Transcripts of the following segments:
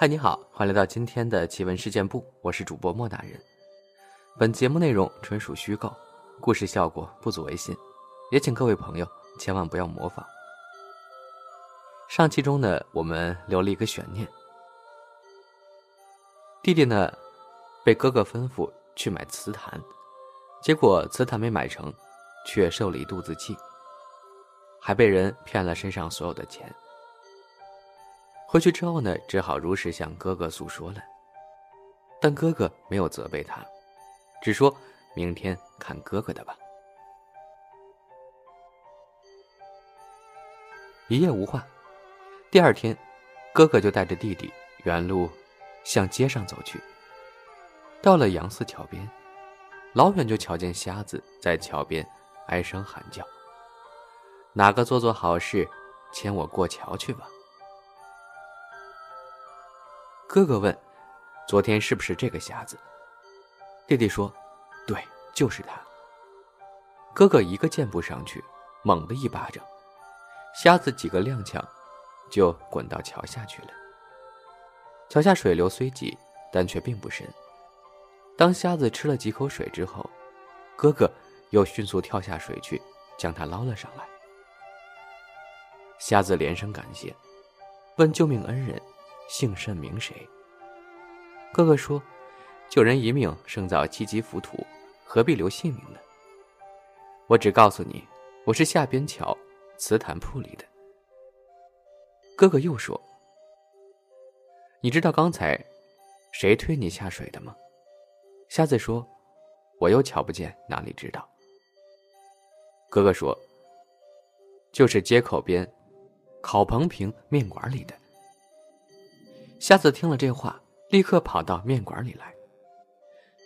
嗨，你好，欢迎来到今天的奇闻事件部，我是主播莫大人。本节目内容纯属虚构，故事效果不足为信，也请各位朋友千万不要模仿。上期中呢，我们留了一个悬念，弟弟呢被哥哥吩咐去买瓷坛，结果瓷坛没买成，却受了一肚子气，还被人骗了身上所有的钱。回去之后呢，只好如实向哥哥诉说了。但哥哥没有责备他，只说明天看哥哥的吧。一夜无话，第二天，哥哥就带着弟弟原路向街上走去。到了杨四桥边，老远就瞧见瞎子在桥边哀声喊叫：“哪个做做好事，牵我过桥去吧。”哥哥问：“昨天是不是这个瞎子？”弟弟说：“对，就是他。”哥哥一个箭步上去，猛的一巴掌，瞎子几个踉跄，就滚到桥下去了。桥下水流虽急，但却并不深。当瞎子吃了几口水之后，哥哥又迅速跳下水去，将他捞了上来。瞎子连声感谢，问救命恩人。姓甚名谁？哥哥说：“救人一命胜造七级浮屠，何必留姓名呢？”我只告诉你，我是下边桥瓷坛铺里的。哥哥又说：“你知道刚才谁推你下水的吗？”瞎子说：“我又瞧不见，哪里知道？”哥哥说：“就是街口边烤棚平面馆里的。”瞎子听了这话，立刻跑到面馆里来，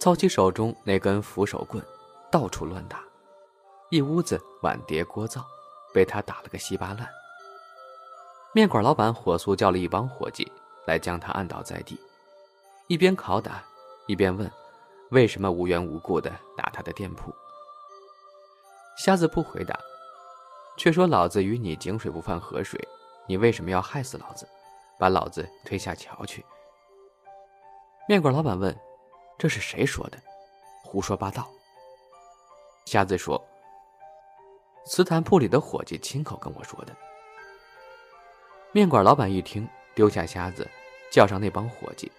操起手中那根扶手棍，到处乱打，一屋子碗碟锅灶，被他打了个稀巴烂。面馆老板火速叫了一帮伙计来，将他按倒在地，一边拷打，一边问：“为什么无缘无故的打他的店铺？”瞎子不回答，却说：“老子与你井水不犯河水，你为什么要害死老子？”把老子推下桥去！面馆老板问：“这是谁说的？胡说八道！”瞎子说：“瓷坛铺里的伙计亲口跟我说的。”面馆老板一听，丢下瞎子，叫上那帮伙计，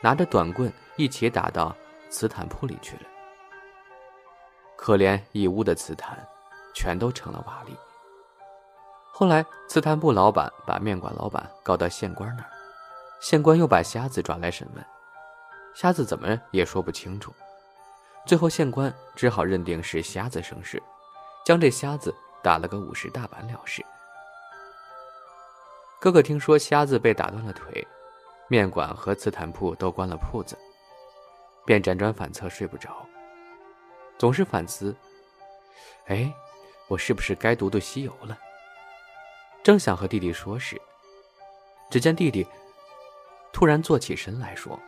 拿着短棍一起打到瓷坛铺里去了。可怜一屋的瓷坛，全都成了瓦砾。后来，瓷坛铺老板把面馆老板告到县官那儿，县官又把瞎子抓来审问，瞎子怎么也说不清楚，最后县官只好认定是瞎子生事，将这瞎子打了个五十大板了事。哥哥听说瞎子被打断了腿，面馆和瓷坛铺都关了铺子，便辗转反侧睡不着，总是反思：哎，我是不是该读读西游了？正想和弟弟说时，只见弟弟突然坐起身来说：“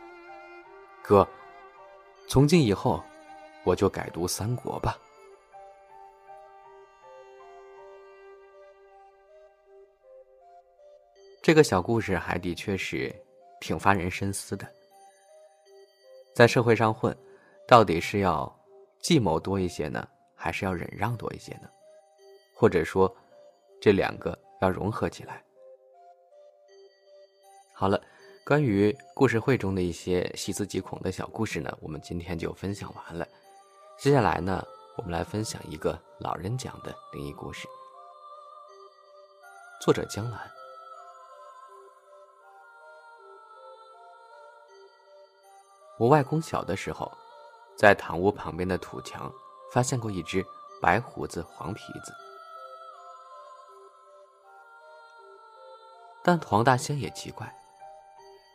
哥，从今以后，我就改读三国吧。”这个小故事还的确是挺发人深思的。在社会上混，到底是要计谋多一些呢，还是要忍让多一些呢？或者说，这两个？要融合起来。好了，关于故事会中的一些细思极恐的小故事呢，我们今天就分享完了。接下来呢，我们来分享一个老人讲的灵异故事。作者江兰。我外公小的时候，在堂屋旁边的土墙发现过一只白胡子黄皮子。但黄大仙也奇怪，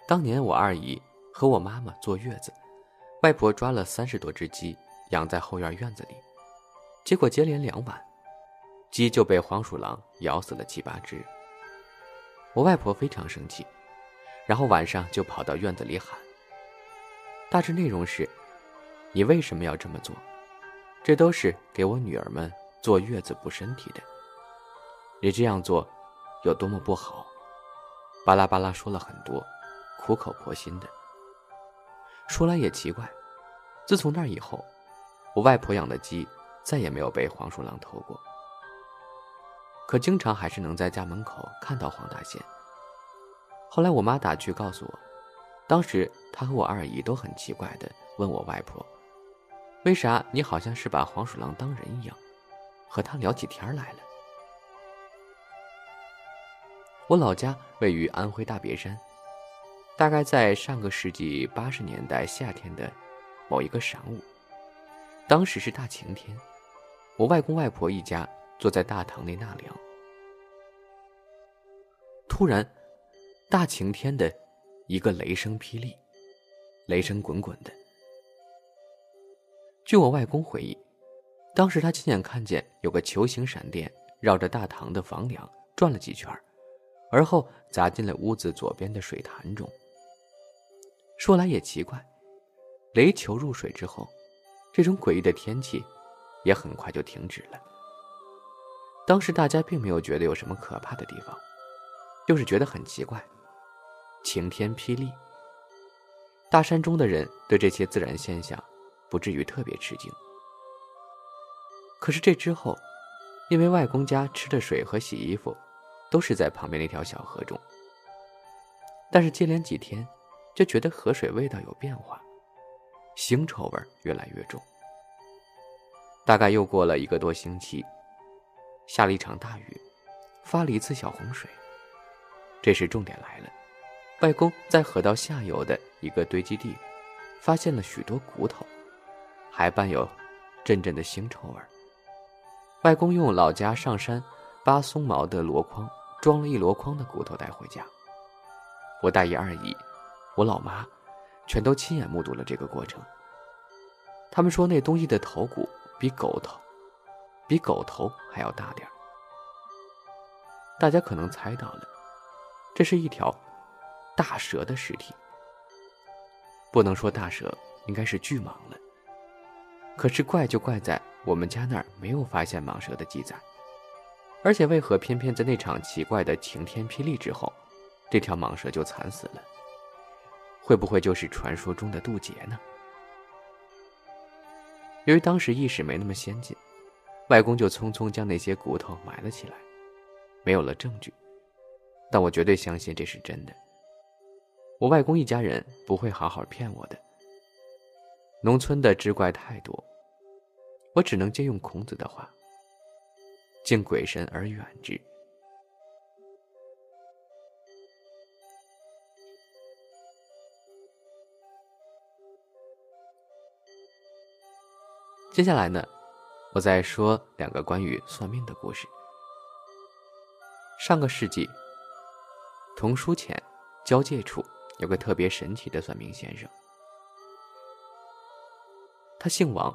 当年我二姨和我妈妈坐月子，外婆抓了三十多只鸡养在后院院子里，结果接连两晚，鸡就被黄鼠狼咬死了七八只。我外婆非常生气，然后晚上就跑到院子里喊。大致内容是：你为什么要这么做？这都是给我女儿们坐月子补身体的。你这样做有多么不好？巴拉巴拉说了很多，苦口婆心的。说来也奇怪，自从那以后，我外婆养的鸡再也没有被黄鼠狼偷过。可经常还是能在家门口看到黄大仙。后来我妈打趣告诉我，当时她和我二姨都很奇怪的问我外婆：“为啥你好像是把黄鼠狼当人一样，和他聊起天来了？”我老家位于安徽大别山，大概在上个世纪八十年代夏天的某一个晌午，当时是大晴天，我外公外婆一家坐在大堂内纳凉。突然，大晴天的一个雷声霹雳，雷声滚滚的。据我外公回忆，当时他亲眼看见有个球形闪电绕着大堂的房梁转了几圈，而后砸进了屋子左边的水潭中。说来也奇怪，雷球入水之后，这种诡异的天气也很快就停止了。当时大家并没有觉得有什么可怕的地方。就是觉得很奇怪，晴天霹雳。大山中的人对这些自然现象，不至于特别吃惊。可是这之后，因为外公家吃的水和洗衣服，都是在旁边那条小河中。但是接连几天，就觉得河水味道有变化，腥臭味越来越重。大概又过了一个多星期，下了一场大雨，发了一次小洪水。这时重点来了，外公在河道下游的一个堆积地，发现了许多骨头，还伴有阵阵的腥臭味。外公用老家上山扒松毛的箩筐装了一箩筐的骨头带回家。我大姨、二姨、我老妈，全都亲眼目睹了这个过程。他们说那东西的头骨比狗头，比狗头还要大点大家可能猜到了。这是一条大蛇的尸体，不能说大蛇，应该是巨蟒了。可是怪就怪在我们家那儿没有发现蟒蛇的记载，而且为何偏偏在那场奇怪的晴天霹雳之后，这条蟒蛇就惨死了？会不会就是传说中的渡劫呢？由于当时意识没那么先进，外公就匆匆将那些骨头埋了起来，没有了证据。但我绝对相信这是真的。我外公一家人不会好好骗我的。农村的志怪太多，我只能借用孔子的话：“敬鬼神而远之。”接下来呢，我再说两个关于算命的故事。上个世纪。童书前交界处有个特别神奇的算命先生，他姓王，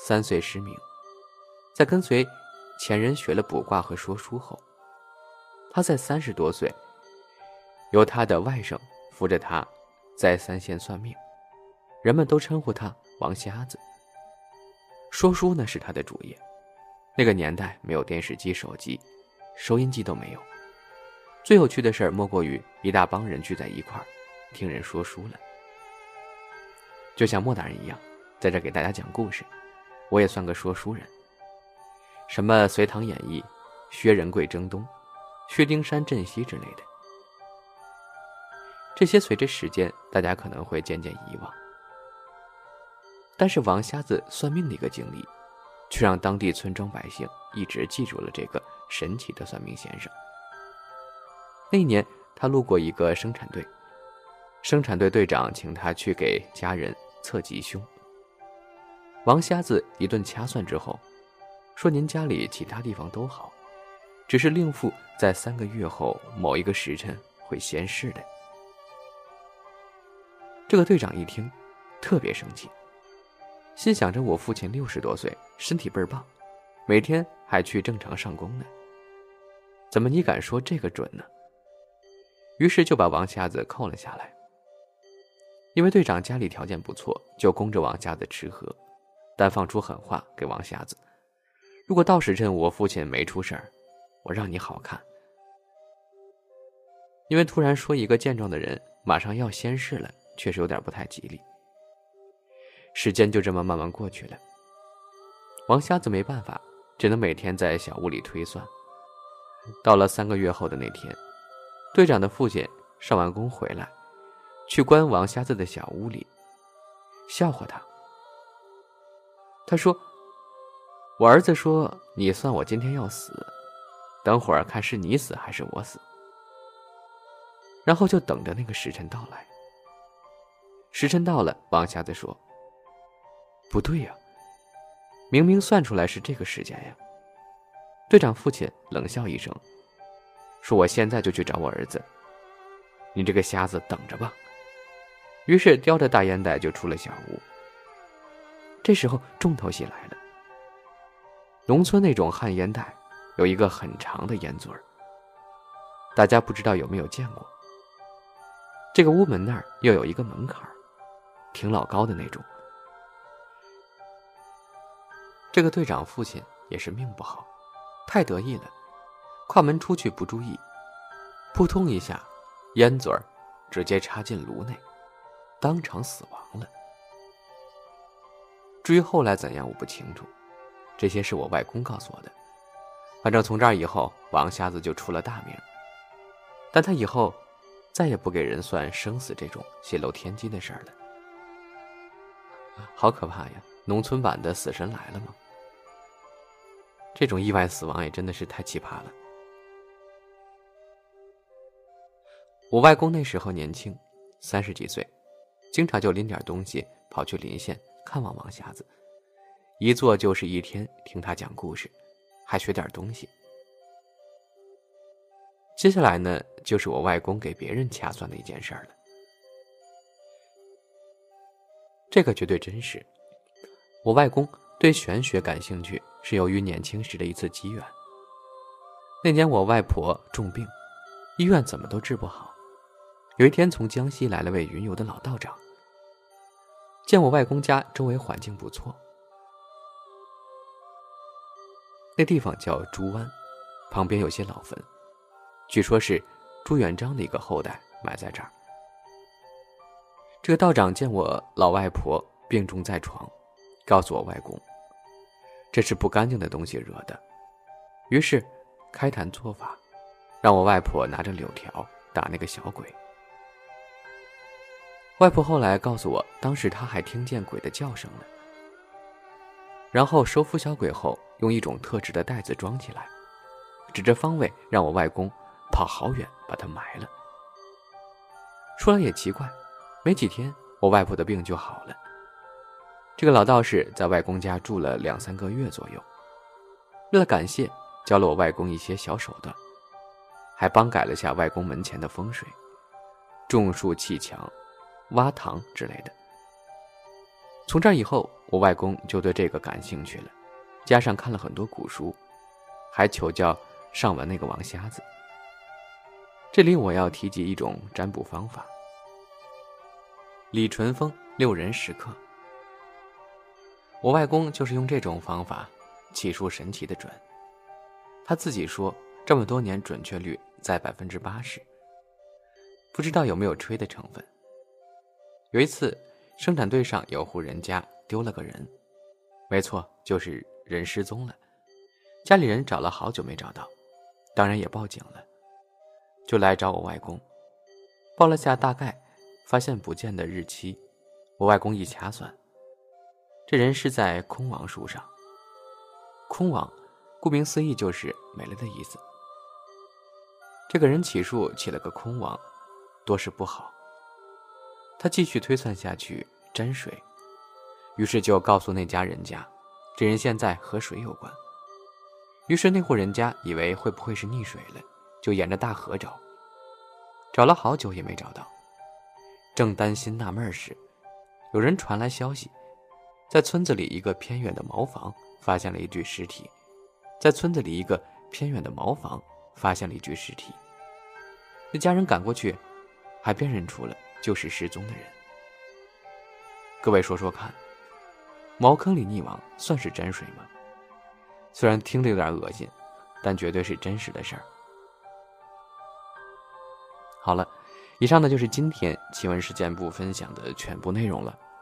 三岁失明，在跟随前人学了卜卦和说书后，他在三十多岁，由他的外甥扶着他，在三县算命，人们都称呼他王瞎子。说书呢是他的主业，那个年代没有电视机、手机，收音机都没有。最有趣的事莫过于一大帮人聚在一块儿，听人说书了。就像莫大人一样，在这给大家讲故事，我也算个说书人。什么《隋唐演义》、薛仁贵征东、薛丁山镇西之类的，这些随着时间，大家可能会渐渐遗忘。但是王瞎子算命的一个经历，却让当地村庄百姓一直记住了这个神奇的算命先生。那年，他路过一个生产队，生产队队长请他去给家人测吉凶。王瞎子一顿掐算之后，说：“您家里其他地方都好，只是令父在三个月后某一个时辰会仙逝的。”这个队长一听，特别生气，心想着：“我父亲六十多岁，身体倍儿棒，每天还去正常上工呢，怎么你敢说这个准呢？”于是就把王瞎子扣了下来。因为队长家里条件不错，就供着王瞎子吃喝，但放出狠话给王瞎子：“如果到时辰我父亲没出事儿，我让你好看。”因为突然说一个健壮的人马上要仙逝了，确实有点不太吉利。时间就这么慢慢过去了。王瞎子没办法，只能每天在小屋里推算。到了三个月后的那天，队长的父亲上完工回来，去关王瞎子的小屋里，笑话他。他说：“我儿子说你算我今天要死，等会儿看是你死还是我死。”然后就等着那个时辰到来。时辰到了，王瞎子说：“不对呀，明明算出来是这个时间呀。”队长父亲冷笑一声，说：“我现在就去找我儿子。你这个瞎子，等着吧。”于是叼着大烟袋就出了小屋。这时候重头戏来了。农村那种旱烟袋，有一个很长的烟嘴儿。大家不知道有没有见过？这个屋门那儿又有一个门槛儿，挺老高的那种。这个队长父亲也是命不好。太得意了，跨门出去不注意，扑通一下，烟嘴儿直接插进炉内，当场死亡了。至于后来怎样，我不清楚，这些是我外公告诉我的。反正从这儿以后，王瞎子就出了大名。但他以后再也不给人算生死这种泄露天机的事儿了。好可怕呀！农村版的《死神来了》吗？这种意外死亡也真的是太奇葩了。我外公那时候年轻，三十几岁，经常就拎点东西跑去邻县看望王瞎子，一坐就是一天，听他讲故事，还学点东西。接下来呢，就是我外公给别人掐算的一件事儿了。这个绝对真实，我外公对玄学感兴趣。是由于年轻时的一次机缘。那年我外婆重病，医院怎么都治不好。有一天从江西来了位云游的老道长，见我外公家周围环境不错，那地方叫朱湾，旁边有些老坟，据说是朱元璋的一个后代埋在这儿。这个道长见我老外婆病重在床，告诉我外公。这是不干净的东西惹的，于是开坛做法，让我外婆拿着柳条打那个小鬼。外婆后来告诉我，当时她还听见鬼的叫声呢。然后收服小鬼后，用一种特制的袋子装起来，指着方位让我外公跑好远把它埋了。说来也奇怪，没几天我外婆的病就好了。这个老道士在外公家住了两三个月左右，为了感谢，教了我外公一些小手段，还帮改了下外公门前的风水，种树砌墙、挖塘之类的。从这以后，我外公就对这个感兴趣了，加上看了很多古书，还求教上文那个王瞎子。这里我要提及一种占卜方法——李淳风六人十刻。我外公就是用这种方法，起数神奇的准。他自己说，这么多年准确率在百分之八十。不知道有没有吹的成分。有一次，生产队上有户人家丢了个人，没错，就是人失踪了。家里人找了好久没找到，当然也报警了，就来找我外公，报了下大概发现不见的日期。我外公一掐算。这人是在空亡树上。空亡，顾名思义就是没了的意思。这个人起树起了个空亡，多是不好。他继续推算下去，沾水，于是就告诉那家人家，这人现在和水有关。于是那户人家以为会不会是溺水了，就沿着大河找，找了好久也没找到。正担心纳闷时，有人传来消息。在村子里一个偏远的茅房发现了一具尸体，在村子里一个偏远的茅房发现了一具尸体。那家人赶过去，还辨认出了就是失踪的人。各位说说看，茅坑里溺亡算是沾水吗？虽然听着有点恶心，但绝对是真实的事儿。好了，以上呢就是今天奇闻事件部分享的全部内容了。